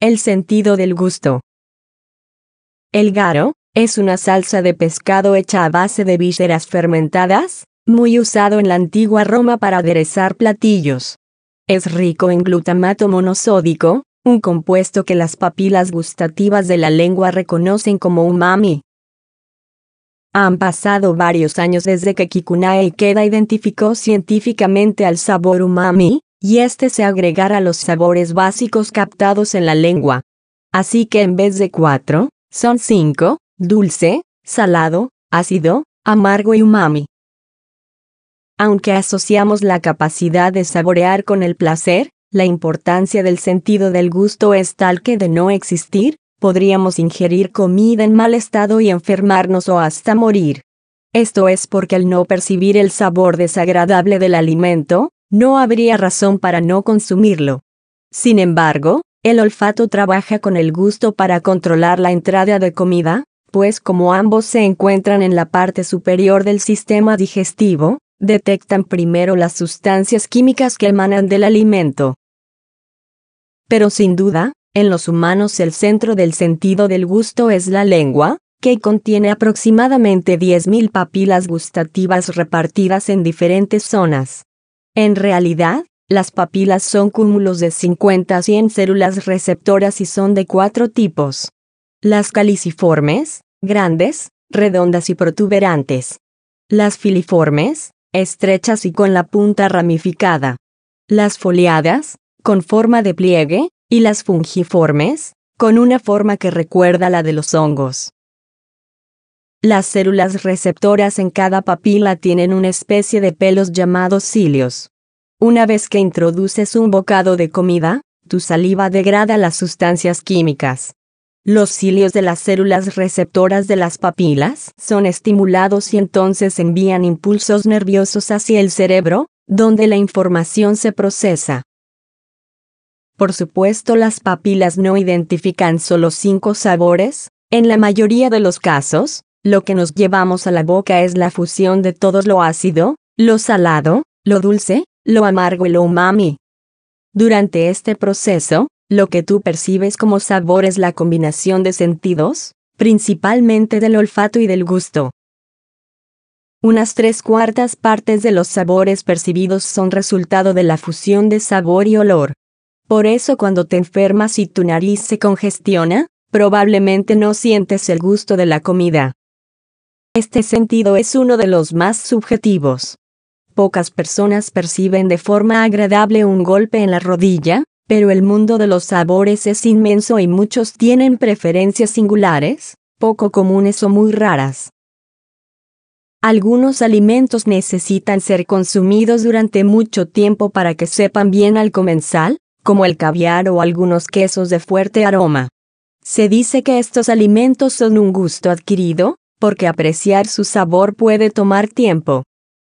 El sentido del gusto. El garo, es una salsa de pescado hecha a base de vísceras fermentadas, muy usado en la antigua Roma para aderezar platillos. Es rico en glutamato monosódico, un compuesto que las papilas gustativas de la lengua reconocen como umami. Han pasado varios años desde que Kikunae Ikeda identificó científicamente al sabor umami, y este se agregara a los sabores básicos captados en la lengua. Así que en vez de cuatro, son cinco, dulce, salado, ácido, amargo y umami. Aunque asociamos la capacidad de saborear con el placer, la importancia del sentido del gusto es tal que de no existir, podríamos ingerir comida en mal estado y enfermarnos o hasta morir. Esto es porque al no percibir el sabor desagradable del alimento, no habría razón para no consumirlo. Sin embargo, el olfato trabaja con el gusto para controlar la entrada de comida, pues como ambos se encuentran en la parte superior del sistema digestivo, detectan primero las sustancias químicas que emanan del alimento. Pero sin duda, en los humanos el centro del sentido del gusto es la lengua, que contiene aproximadamente 10.000 papilas gustativas repartidas en diferentes zonas. En realidad, las papilas son cúmulos de 50 a 100 células receptoras y son de cuatro tipos. Las caliciformes, grandes, redondas y protuberantes. Las filiformes, estrechas y con la punta ramificada. Las foliadas, con forma de pliegue, y las fungiformes, con una forma que recuerda la de los hongos. Las células receptoras en cada papila tienen una especie de pelos llamados cilios. Una vez que introduces un bocado de comida, tu saliva degrada las sustancias químicas. Los cilios de las células receptoras de las papilas son estimulados y entonces envían impulsos nerviosos hacia el cerebro, donde la información se procesa. Por supuesto, las papilas no identifican solo cinco sabores, en la mayoría de los casos, lo que nos llevamos a la boca es la fusión de todo lo ácido, lo salado, lo dulce, lo amargo y lo umami. Durante este proceso, lo que tú percibes como sabor es la combinación de sentidos, principalmente del olfato y del gusto. Unas tres cuartas partes de los sabores percibidos son resultado de la fusión de sabor y olor. Por eso cuando te enfermas y tu nariz se congestiona, probablemente no sientes el gusto de la comida. Este sentido es uno de los más subjetivos. Pocas personas perciben de forma agradable un golpe en la rodilla, pero el mundo de los sabores es inmenso y muchos tienen preferencias singulares, poco comunes o muy raras. Algunos alimentos necesitan ser consumidos durante mucho tiempo para que sepan bien al comensal, como el caviar o algunos quesos de fuerte aroma. Se dice que estos alimentos son un gusto adquirido, porque apreciar su sabor puede tomar tiempo.